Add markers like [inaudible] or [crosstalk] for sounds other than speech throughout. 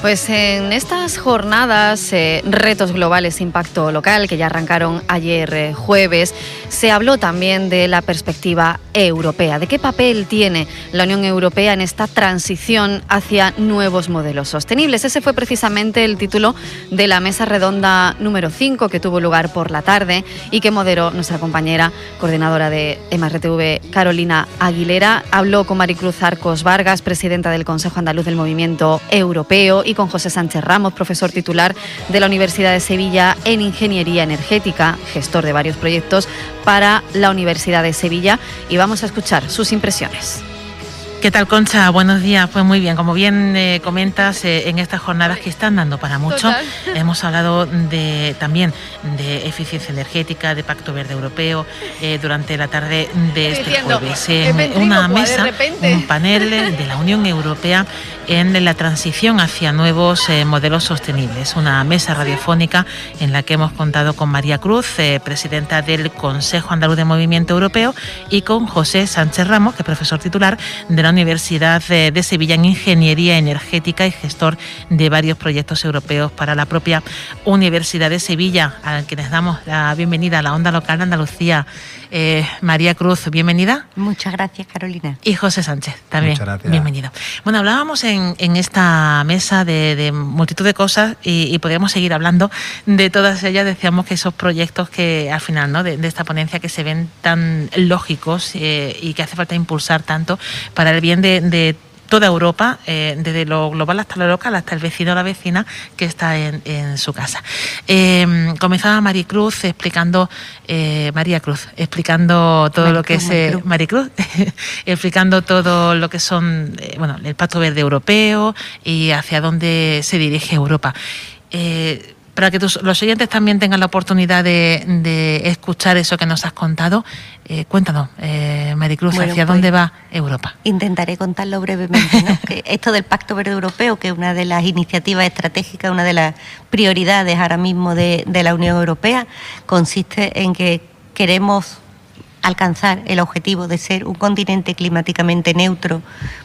Pues en estas jornadas, eh, retos globales, impacto local, que ya arrancaron ayer eh, jueves, se habló también de la perspectiva europea, de qué papel tiene la Unión Europea en esta transición hacia nuevos modelos sostenibles. Ese fue precisamente el título de la mesa redonda número 5 que tuvo lugar por la tarde y que moderó nuestra compañera coordinadora de MRTV, Carolina Aguilera. Habló con Maricruz Arcos Vargas, presidenta del Consejo Andaluz del Movimiento Europeo y con José Sánchez Ramos, profesor titular de la Universidad de Sevilla en Ingeniería Energética, gestor de varios proyectos para la Universidad de Sevilla y vamos a escuchar sus impresiones. ¿Qué tal, Concha? Buenos días. Pues muy bien, como bien eh, comentas, eh, en estas jornadas que están dando para mucho, [laughs] hemos hablado de, también de eficiencia energética, de Pacto Verde Europeo, eh, durante la tarde de este jueves. En una mesa, un panel de la Unión Europea en la transición hacia nuevos modelos sostenibles. Una mesa radiofónica en la que hemos contado con María Cruz, presidenta del Consejo Andaluz de Movimiento Europeo, y con José Sánchez Ramos, que es profesor titular de la Universidad de Sevilla en Ingeniería Energética y gestor de varios proyectos europeos para la propia Universidad de Sevilla, a quienes damos la bienvenida a la onda local de Andalucía. Eh, María Cruz, bienvenida. Muchas gracias, Carolina. Y José Sánchez, también. Bienvenido. Bueno, hablábamos en, esta mesa de, multitud de cosas y, podríamos seguir hablando de todas ellas. Decíamos que esos proyectos que al final ¿no? de, esta ponencia que se ven tan lógicos eh, y que hace falta impulsar tanto para el bien de, toda Europa, eh, desde lo global hasta lo local, hasta el vecino o la vecina que está en, su casa. Eh, comenzaba Maricruz explicando, eh, María Cruz, explicando todo lo que es Maricruz, [laughs] explicando todo lo que son, bueno, el Pacto Verde Europeo y hacia dónde se dirige Europa para que los oyentes también tengan la oportunidad de, escuchar eso que nos has contado. Eh, cuéntanos, eh, Maricruz, ¿hacia pues, dónde va Europa? Intentaré contarlo brevemente. [laughs] esto del Pacto Verde Europeo, que es una de las iniciativas estratégicas, una de las prioridades ahora mismo de, de la Unión Europea, consiste en que queremos alcanzar el objetivo de ser un continente climáticamente neutro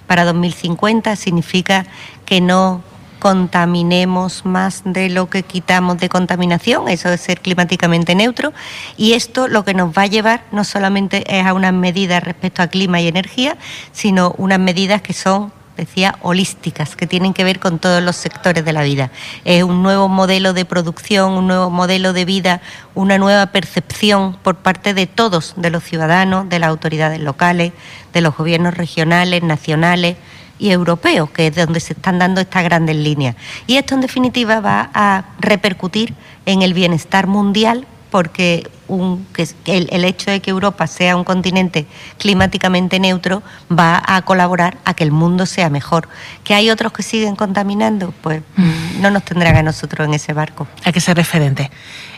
para 2050. Significa que no contaminemos más de lo que quitamos de contaminación, eso es ser climáticamente neutro, y esto lo que nos va a llevar no solamente es a unas medidas respecto a clima y energía, sino unas medidas que son decía, holísticas, que tienen que ver con todos los sectores de la vida. Es un nuevo modelo de producción, un nuevo modelo de vida, una nueva percepción por parte de todos, de los ciudadanos, de las autoridades locales, de los gobiernos regionales, nacionales, y europeo, que es donde se están dando estas grandes líneas. Y esto, en definitiva, va a repercutir en el bienestar mundial porque un, que el, el, hecho de que Europa sea un continente climáticamente neutro va a colaborar a que el mundo sea mejor. ¿Que hay otros que siguen contaminando? Pues mm. no nos tendrán a nosotros en ese barco. Hay que ser referente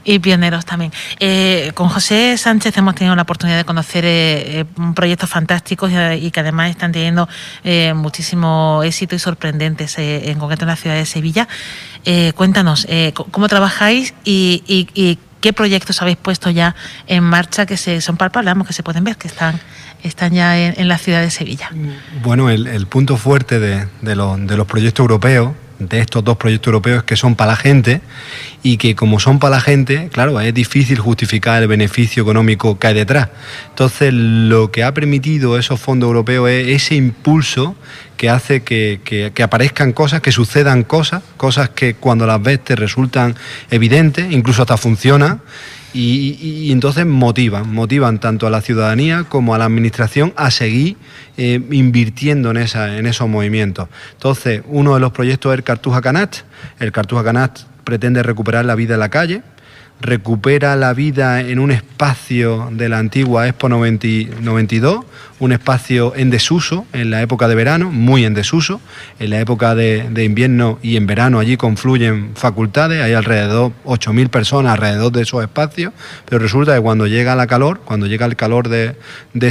y pioneros también. Eh, con José Sánchez hemos tenido la oportunidad de conocer eh, eh, proyectos fantásticos y, que además están teniendo muchísimo éxito y sorprendentes, en concreto en la ciudad de Sevilla. cuéntanos, ¿cómo trabajáis y, ¿Qué proyectos habéis puesto ya en marcha que se, son palpables, que se pueden ver, que están, están ya en, la ciudad de Sevilla? Bueno, el, punto fuerte de, de, los proyectos europeos de estos dos proyectos europeos que son para la gente y que como son para la gente, claro, es difícil justificar el beneficio económico que hay detrás. Entonces, lo que ha permitido esos fondos europeos es ese impulso que hace que, aparezcan cosas, que sucedan cosas, cosas que cuando las ves te resultan evidentes, incluso hasta funcionan. Y, entonces motivan, motivan tanto a la ciudadanía como a la administración a seguir eh, invirtiendo en, esa, en esos movimientos. Entonces, uno de los proyectos es el Cartuja Canat. El Cartuja Canat pretende recuperar la vida en la calle, recupera la vida en un espacio de la antigua Expo 92, un espacio en desuso en la época de verano, muy en desuso. En la época de, invierno y en verano allí confluyen facultades, hay alrededor 8.000 personas alrededor de esos espacios, pero resulta que cuando llega la calor, cuando llega el calor de,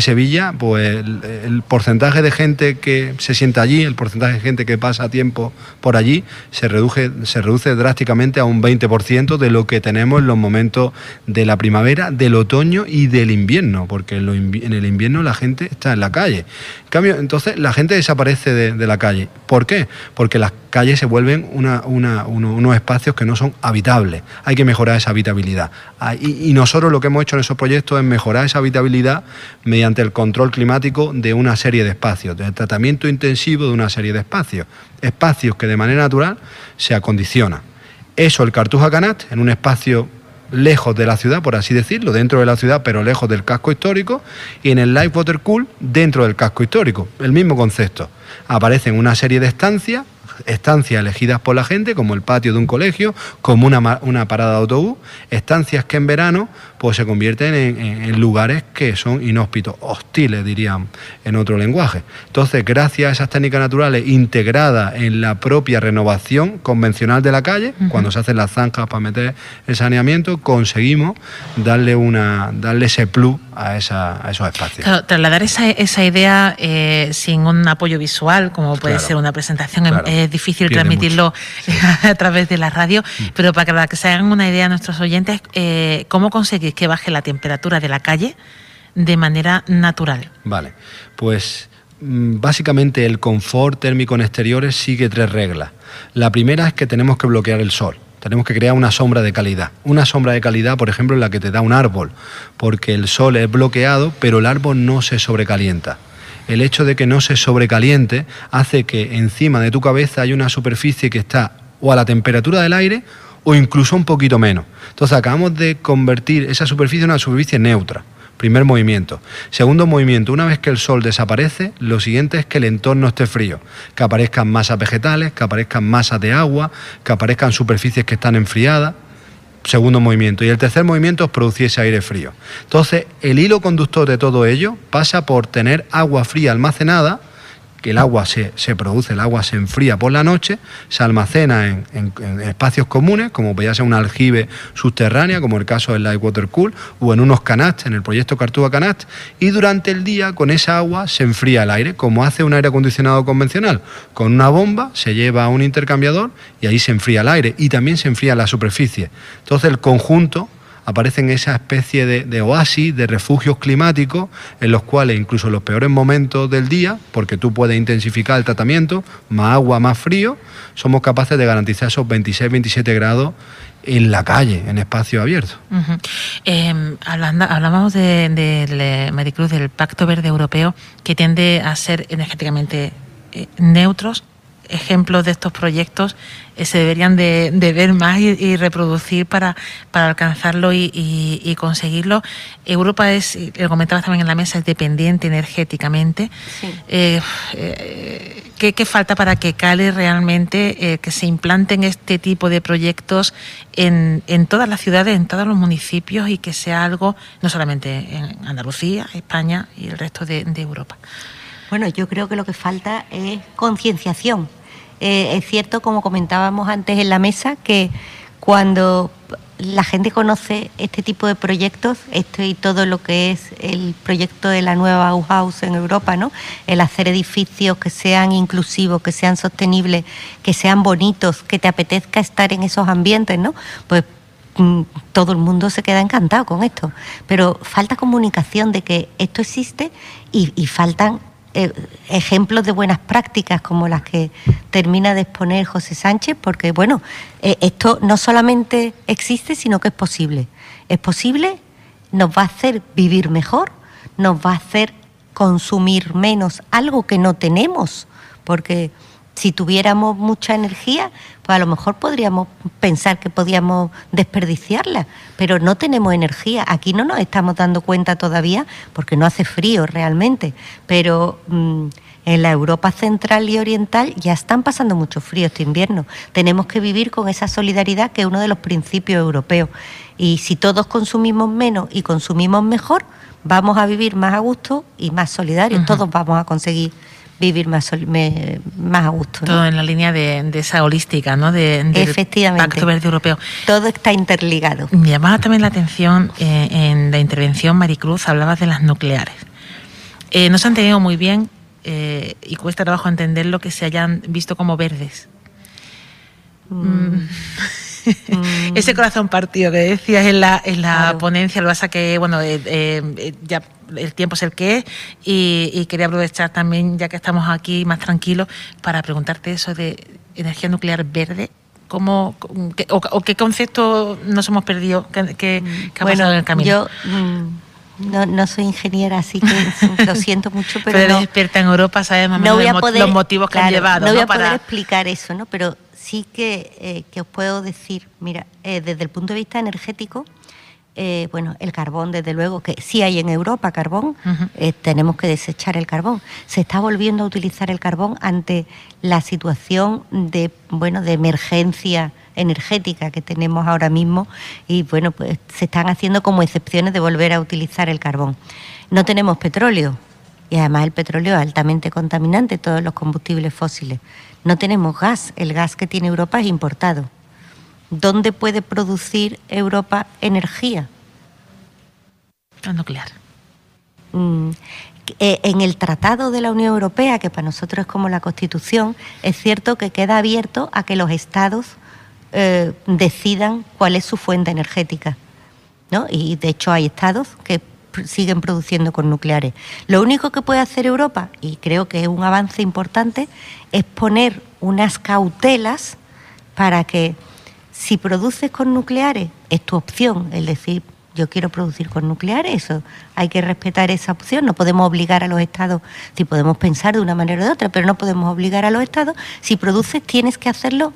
Sevilla, pues el, porcentaje de gente que se sienta allí, el porcentaje de gente que pasa tiempo por allí, se reduce, se reduce drásticamente a un 20% de lo que tenemos en los momentos de la primavera, del otoño y del invierno, porque en el invierno la gente en la calle. En cambio, entonces la gente desaparece de, la calle. ¿Por qué? Porque las calles se vuelven unos espacios que no son habitables. Hay que mejorar esa habitabilidad. Ah, y, nosotros lo que hemos hecho en esos proyectos es mejorar esa habitabilidad mediante el control climático de una serie de espacios, del tratamiento intensivo de una serie de espacios. Espacios que de manera natural se acondicionan. Eso el Cartuja Canat, en un espacio lejos de la ciudad, por así decirlo, dentro de la ciudad, pero lejos del casco histórico, y en el Life Water Cool, dentro del casco histórico, el mismo concepto. Aparecen una serie de estancias estancias elegidas por la gente, como el patio de un colegio, como una, una parada de autobús, estancias que en verano pues se convierten en, lugares que son inhóspitos, hostiles, dirían en otro lenguaje. Entonces, gracias a esas técnicas naturales integradas en la propia renovación convencional de la calle, cuando se hacen las zanjas para meter el saneamiento, conseguimos darle, una, darle ese plus a, esa, a esos espacios. Claro, trasladar esa, esa idea eh, sin un apoyo visual, como puede ser una presentación, es difícil transmitirlo [laughs] a través de la radio, mm. pero para que, se hagan una idea a nuestros oyentes, eh, ¿cómo conseguir que baje la temperatura de la calle de manera natural. Vale, pues mm, básicamente el confort térmico en exteriores sigue tres reglas. La primera es que tenemos que bloquear el sol. Tenemos que crear una sombra de calidad. Una sombra de calidad, por ejemplo, la que te da un árbol, porque el sol es bloqueado, pero el árbol no se sobrecalienta el hecho de que no se sobrecaliente hace que encima de tu cabeza hay una superficie que está o a la temperatura del aire o incluso un poquito menos. Entonces acabamos de convertir esa superficie en una superficie neutra. Primer movimiento. Segundo movimiento, una vez que el sol desaparece, lo siguiente es que el entorno esté frío, que aparezcan masas vegetales, que aparezcan masas de agua, que aparezcan superficies que están enfriadas. Segundo movimiento. Y el tercer movimiento es producir ese aire frío. Entonces, el hilo conductor de todo ello pasa por tener agua fría almacenada, que el agua se, produce, el agua se enfría por la noche, se almacena en, espacios comunes, como podría ser una aljibe subterránea, como el caso del Light Water Cool, o en unos canast, en el proyecto Cartuba Canast, y durante el día con esa agua se enfría el aire, como hace un aire acondicionado convencional. Con una bomba se lleva a un intercambiador y ahí se enfría el aire, y también se enfría la superficie. Entonces el conjunto aparecen esa especie de, oasis, de refugios climáticos, en los cuales incluso en los peores momentos del día, porque tú puedes intensificar el tratamiento, más agua, más frío, somos capaces de garantizar esos 26-27 grados en la calle, en espacio abierto. Em, hablábamos del de, Maricruz, del Pacto Verde Europeo, que tiende a ser energéticamente eh, neutros ejemplos de estos proyectos eh, se deberían de, ver más y, reproducir para, para alcanzarlo y, conseguirlo. Europa es, lo comentabas también en la mesa, es dependiente energéticamente. Eh, eh, ¿qué, falta para que cale realmente, que se implanten este tipo de proyectos en, en todas las ciudades, en todos los municipios y que sea algo, no solamente en Andalucía, España y el resto de Europa? Bueno, yo creo que lo que falta es concienciación. Eh, es cierto, como comentábamos antes en la mesa, que cuando la gente conoce este tipo de proyectos, esto y todo lo que es el proyecto de la nueva Bauhaus en Europa, ¿no? El hacer edificios que sean inclusivos, que sean sostenibles, que sean bonitos, que te apetezca estar en esos ambientes, ¿no? Pues mm, todo el mundo se queda encantado con esto. Pero falta comunicación de que esto existe y, y faltan ejemplos de buenas prácticas como las que termina de exponer José Sánchez, porque bueno, eh, esto no solamente existe, sino que es posible. Es posible, nos va a hacer vivir mejor, nos va a hacer consumir menos algo que no tenemos, porque si tuviéramos mucha energía, pues a lo mejor podríamos pensar que podíamos desperdiciarla, pero no tenemos energía. Aquí no nos estamos dando cuenta todavía porque no hace frío realmente, pero mm, en la Europa central y oriental ya están pasando mucho frío este invierno. Tenemos que vivir con esa solidaridad que es uno de los principios europeos. Y si todos consumimos menos y consumimos mejor, vamos a vivir más a gusto y más solidarios. Todos vamos a conseguir vivir más, más a gusto. Todo en la línea de, esa holística, ¿no? De, Efectivamente. Pacto Verde Europeo. Todo está interligado. Me llamaba también la atención eh, en la intervención, Maricruz, hablabas de las nucleares. Eh, no se han tenido muy bien eh, y cuesta trabajo entender lo que se hayan visto como verdes. Mm. Mm. [laughs] Ese corazón partido que decías en la, en la ponencia, lo pasa que, bueno, ya el tiempo es el que es y, quería aprovechar también, ya que estamos aquí más tranquilos, para preguntarte eso de energía nuclear verde. ¿Cómo, o, qué concepto nos hemos perdido? ¿Qué, ha pasado en el camino? Yo mm, no, no, soy ingeniera, así que [laughs] lo siento mucho, pero. Pero eres experta en Europa, sabes más o menos los motivos que han llevado. No voy a poder explicar eso, ¿no? Pero sí que, eh, que os puedo decir, mira, eh, desde el punto de vista energético, eh, bueno, el carbón, desde luego, que sí hay en Europa carbón, eh, tenemos que desechar el carbón. Se está volviendo a utilizar el carbón ante la situación de, bueno, de emergencia energética que tenemos ahora mismo y bueno, pues se están haciendo como excepciones de volver a utilizar el carbón. No tenemos petróleo y además el petróleo es altamente contaminante, todos los combustibles fósiles. No tenemos gas, el gas que tiene Europa es importado. ¿Dónde puede producir Europa energía? La nuclear. Mm, eh, en el Tratado de la Unión Europea, que para nosotros es como la Constitución, es cierto que queda abierto a que los Estados eh, decidan cuál es su fuente energética. ¿no? Y de hecho hay Estados que siguen produciendo con nucleares. Lo único que puede hacer Europa, y creo que es un avance importante, es poner unas cautelas para que si produces con nucleares, es tu opción, el decir, yo quiero producir con nucleares, eso hay que respetar esa opción, no podemos obligar a los estados, si podemos pensar de una manera o de otra, pero no podemos obligar a los estados, si produces tienes que hacerlo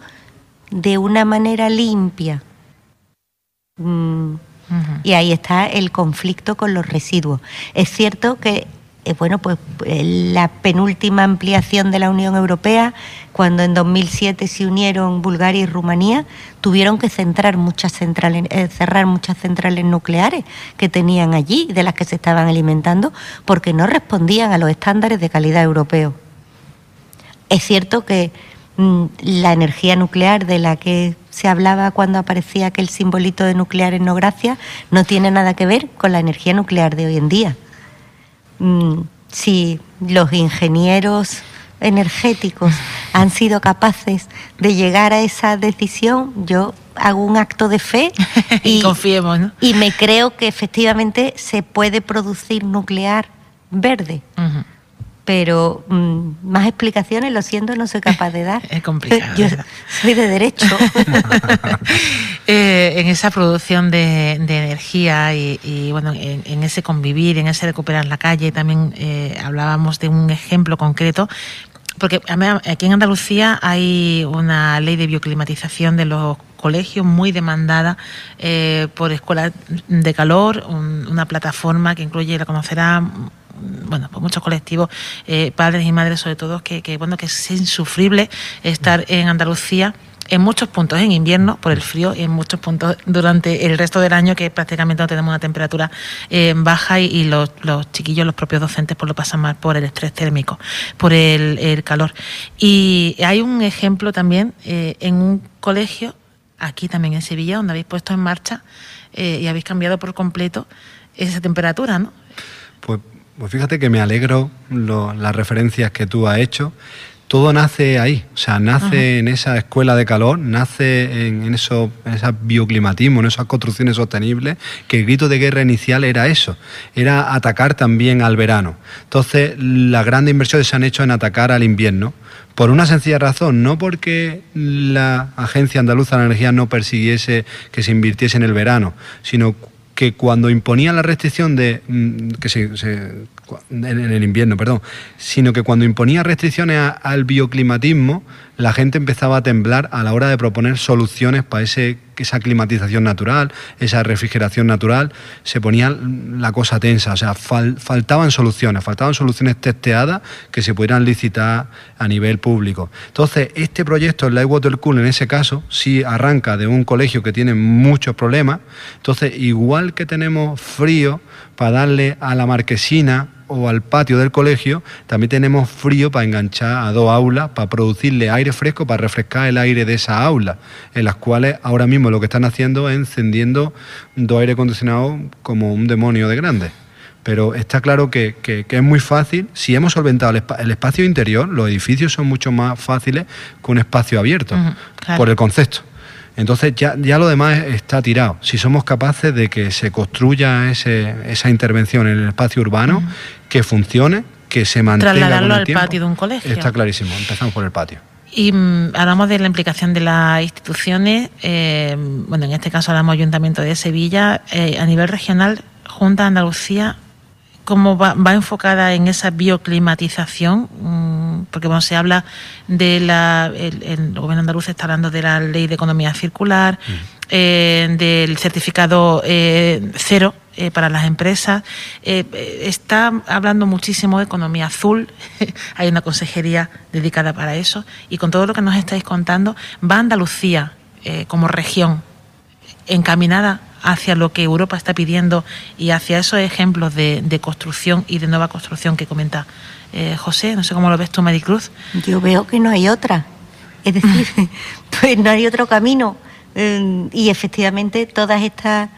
de una manera limpia. Mm. Y ahí está el conflicto con los residuos. Es cierto que eh, bueno, pues eh, la penúltima ampliación de la Unión Europea, cuando en 2007 se unieron Bulgaria y Rumanía, tuvieron que centrar muchas centrales, eh, cerrar muchas centrales nucleares que tenían allí, de las que se estaban alimentando, porque no respondían a los estándares de calidad europeos. Es cierto que mm, la energía nuclear de la que se hablaba cuando aparecía aquel simbolito de nuclear en no gracia no tiene nada que ver con la energía nuclear de hoy en día. Mm, si los ingenieros energéticos han sido capaces de llegar a esa decisión, yo hago un acto de fe [laughs] y, confiemos, y me creo que efectivamente se puede producir nuclear verde pero mm, más explicaciones, lo siento, no soy capaz de dar. [laughs] Es complicado. Yo soy de derecho. [laughs] Eh, en esa producción de, energía y, bueno, en, ese convivir, en ese recuperar la calle, también eh, hablábamos de un ejemplo concreto. Porque aquí en Andalucía hay una ley de bioclimatización de los colegios muy demandada eh, por escuelas de calor, una plataforma que incluye, la conocerá, bueno, pues muchos colectivos, eh, padres y madres sobre todo, que, bueno, que es insufrible estar en Andalucía en muchos puntos en invierno por el frío y en muchos puntos durante el resto del año que prácticamente no tenemos una temperatura eh, baja y, los, chiquillos, los propios docentes, pues lo pasan mal por el estrés térmico, por el, calor. Y hay un ejemplo también eh, en un colegio, aquí también en Sevilla, donde habéis puesto en marcha y habéis cambiado por completo esa temperatura, ¿no? Pues pues fíjate que me alegro las referencias que tú has hecho. Todo nace ahí, o sea, nace en esa escuela de calor, nace en, eso, en ese bioclimatismo, en esas construcciones sostenibles, que el grito de guerra inicial era eso, era atacar también al verano. Entonces, las grandes inversiones se han hecho en atacar al invierno, por una sencilla razón, no porque la Agencia Andaluza de la Energía no persiguiese que se invirtiese en el verano, sino que cuando imponían la restricción de mm, que se, en el invierno, perdón, sino que cuando imponía restricciones al bioclimatismo, la gente empezaba a temblar a la hora de proponer soluciones para ese esa climatización natural, esa refrigeración natural, se ponía la cosa tensa, o sea, faltaban soluciones, faltaban soluciones testeadas que se pudieran licitar a nivel público. Entonces, este proyecto, el Light Water Cool, en ese caso, sí arranca de un colegio que tiene muchos problemas, entonces, igual que tenemos frío para darle a la marquesina o al patio del colegio, también tenemos frío para enganchar a dos aulas, para producirle aire fresco, para refrescar el aire de esas aulas, en las cuales ahora mismo lo que están haciendo es encendiendo dos aire acondicionados como un demonio de grande. Pero está claro que, es muy fácil, si hemos solventado el, espacio interior, los edificios son mucho más fáciles que un espacio abierto, por el concepto. Entonces ya, ya lo demás está tirado. Si somos capaces de que se construya esa intervención en el espacio urbano, que funcione, que se mantenga. Trasladarlo al patio de un colegio. Está clarísimo, empezamos por el patio. Y mm, hablamos de la implicación de las instituciones, eh, bueno, en este caso hablamos Ayuntamiento de Sevilla, eh, a nivel regional, Junta de Andalucía, ¿cómo va, enfocada en esa bioclimatización? Porque bueno, se habla de la, el, gobierno andaluz está hablando de la ley de economía circular, mm. eh, del certificado cero eh, para las empresas. Eh, eh, está hablando muchísimo de economía azul, [laughs] hay una consejería dedicada para eso, y con todo lo que nos estáis contando, ¿va Andalucía como región encaminada hacia lo que Europa está pidiendo y hacia esos ejemplos de, construcción y de nueva construcción que comenta José? No sé cómo lo ves tú, Maricruz. Yo veo que no hay otra. Es decir, [laughs] pues no hay otro camino. y efectivamente todas estas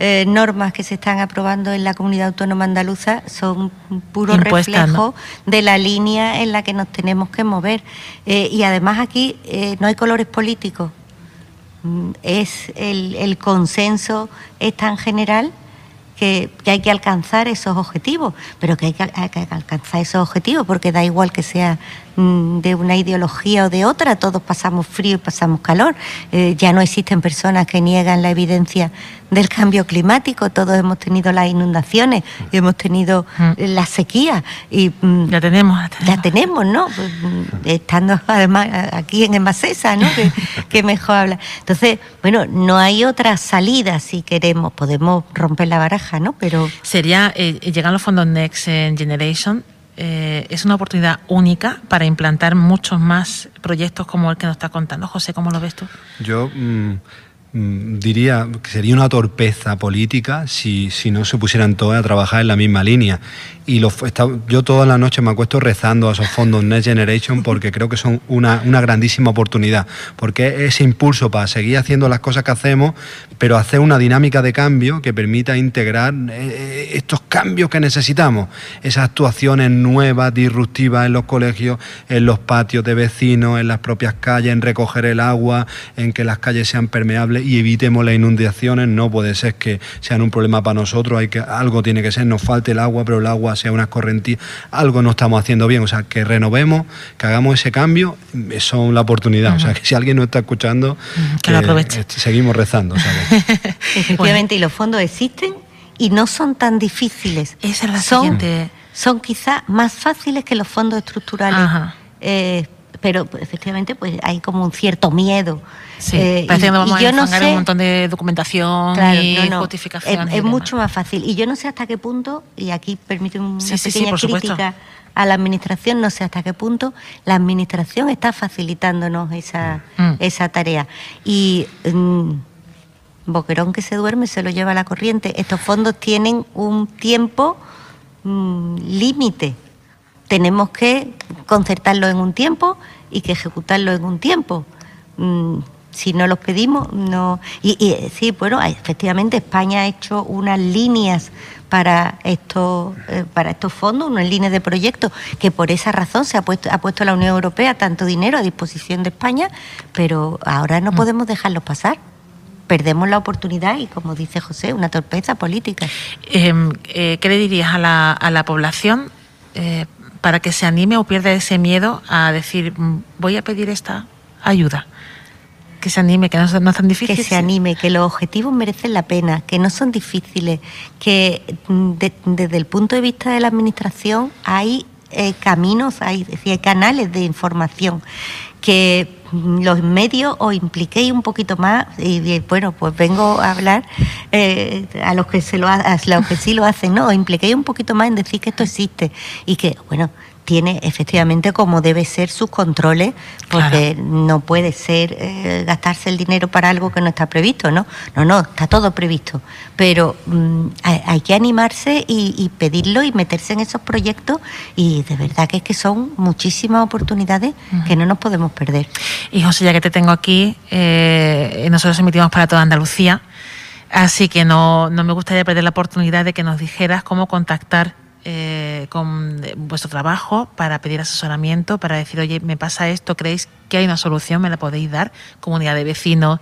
eh, normas que se están aprobando en la comunidad autónoma andaluza son puro reflejo de la línea en la que nos tenemos que mover. Eh, y además aquí eh, no hay colores políticos. Mm, es el, el consenso es tan general que, hay que alcanzar esos objetivos, pero que hay que, alcanzar esos objetivos porque da igual que sea de una ideología o de otra, todos pasamos frío y pasamos calor. Eh, ya no existen personas que niegan la evidencia del cambio climático, todos hemos tenido las inundaciones, hemos tenido mm. la sequía y mm, ya tenemos, ya tenemos, ¿no? Pues, estando además aquí en Emasesa, ¿no? que, [laughs] que mejor habla. Entonces, bueno, no hay otra salida si queremos, podemos romper la baraja pero... Sería, eh, llegan los fondos Next Generation, eh, es una oportunidad única para implantar muchos más proyectos como el que nos está contando. José, ¿cómo lo ves tú? Yo... Mm, diría que sería una torpeza política si, si, no se pusieran todos a trabajar en la misma línea. Y yo toda la noche me acuesto rezando a esos fondos Next Generation porque creo que son una, una grandísima oportunidad, porque ese impulso para seguir haciendo las cosas que hacemos, pero hacer una dinámica de cambio que permita integrar eh, eh, estos cambios que necesitamos, esas actuaciones nuevas, disruptivas en los colegios, en los patios de vecinos, en las propias calles, en recoger el agua, en que las calles sean permeables y evitemos las inundaciones. No puede ser que sean un problema para nosotros, hay que, algo tiene que ser, nos falte el agua, pero el agua sea una correntías, algo no estamos haciendo bien. O sea, que renovemos, que hagamos ese cambio, eso es la oportunidad. O sea, que si alguien no está escuchando, que, lo aproveche. Este, seguimos rezando. [laughs] Efectivamente, y los fondos existen y no son tan difíciles. Esa es la son, siguiente. Son quizás más fáciles que los fondos estructurales. Eh, pero efectivamente pues hay como un cierto miedo. Sí, eh, parece que vamos a no un montón de documentación y justificación. Es, mucho más fácil. Y yo no sé hasta qué punto, y aquí permite una pequeña crítica a la administración, no sé hasta qué punto la administración está facilitándonos esa, mm. esa tarea. Y mm, Boquerón que se duerme se lo lleva a la corriente. Estos fondos tienen un tiempo mm, límite tenemos que concertarlo en un tiempo y que ejecutarlo en un tiempo. Mm, si no los pedimos, no. Y, sí, bueno, efectivamente España ha hecho unas líneas para estos, eh, para estos fondos, unas líneas de proyectos, que por esa razón se ha puesto, ha puesto la Unión Europea tanto dinero a disposición de España, pero ahora no mm. podemos dejarlo pasar perdemos la oportunidad y, como dice José, una torpeza política. Em, eh, ¿Qué le dirías a la, a la población eh, para que se anime o pierda ese miedo a decir, mm, voy a pedir esta ayuda. Que se anime, que no, no es tan difícil. Que se anime, que los objetivos merecen la pena, que no son difíciles, que mm, desde el punto de vista de la administración hay eh, caminos, hay, hay canales de información que los medios os impliquéis un poquito más y, bueno pues vengo a hablar eh, a los que se lo a los que sí lo hacen no os impliquéis un poquito más en decir que esto existe y que bueno tiene efectivamente como debe ser sus controles, porque no puede ser eh, gastarse el dinero para algo que no está previsto, ¿no? No, no, está todo previsto. Pero mm, hay, que animarse y, pedirlo y meterse en esos proyectos y de verdad que es que son muchísimas oportunidades que no nos podemos perder. Y José, ya que te tengo aquí, eh, nosotros emitimos para toda Andalucía, así que no, no me gustaría perder la oportunidad de que nos dijeras cómo contactar eh, con vuestro trabajo para pedir asesoramiento, para decir, oye, me pasa esto, ¿creéis que hay una solución? ¿Me la podéis dar? Comunidad de vecinos,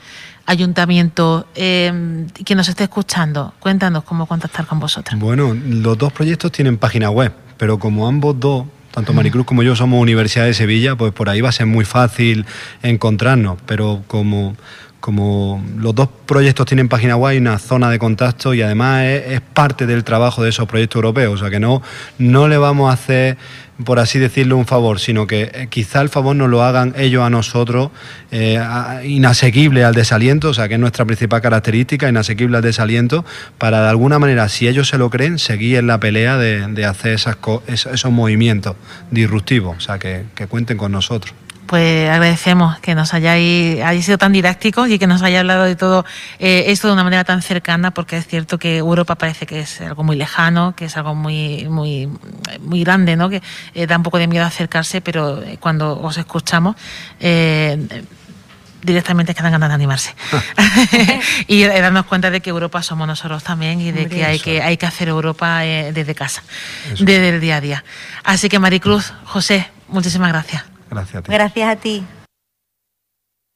ayuntamiento, eh, quien nos esté escuchando, cuéntanos cómo contactar con vosotros. Bueno, los dos proyectos tienen página web, pero como ambos dos tanto Maricruz como yo somos Universidad de Sevilla, pues por ahí va a ser muy fácil encontrarnos, pero como como los dos proyectos tienen página web, hay una zona de contacto y además es, parte del trabajo de esos proyectos europeos. O sea que no, no le vamos a hacer, por así decirlo, un favor, sino que eh, quizá el favor nos lo hagan ellos a nosotros, eh, inasequible al desaliento, o sea que es nuestra principal característica, inasequible al desaliento, para de alguna manera, si ellos se lo creen, seguir en la pelea de, hacer esas, esos movimientos disruptivos. O sea que, que cuenten con nosotros pues agradecemos que nos hayáis, sido tan didácticos y que nos haya hablado de todo eh, esto de una manera tan cercana, porque es cierto que Europa parece que es algo muy lejano, que es algo muy, muy, muy grande, ¿no? que eh, da un poco de miedo acercarse, pero eh, cuando os escuchamos directamente quedan ganas de animarse. [laughs] [laughs] y darnos cuenta de que Europa somos nosotros también y de que hay, que hay que hacer Europa desde casa, desde el día a día. Así que Maricruz, José, muchísimas gracias. Gracias a ti.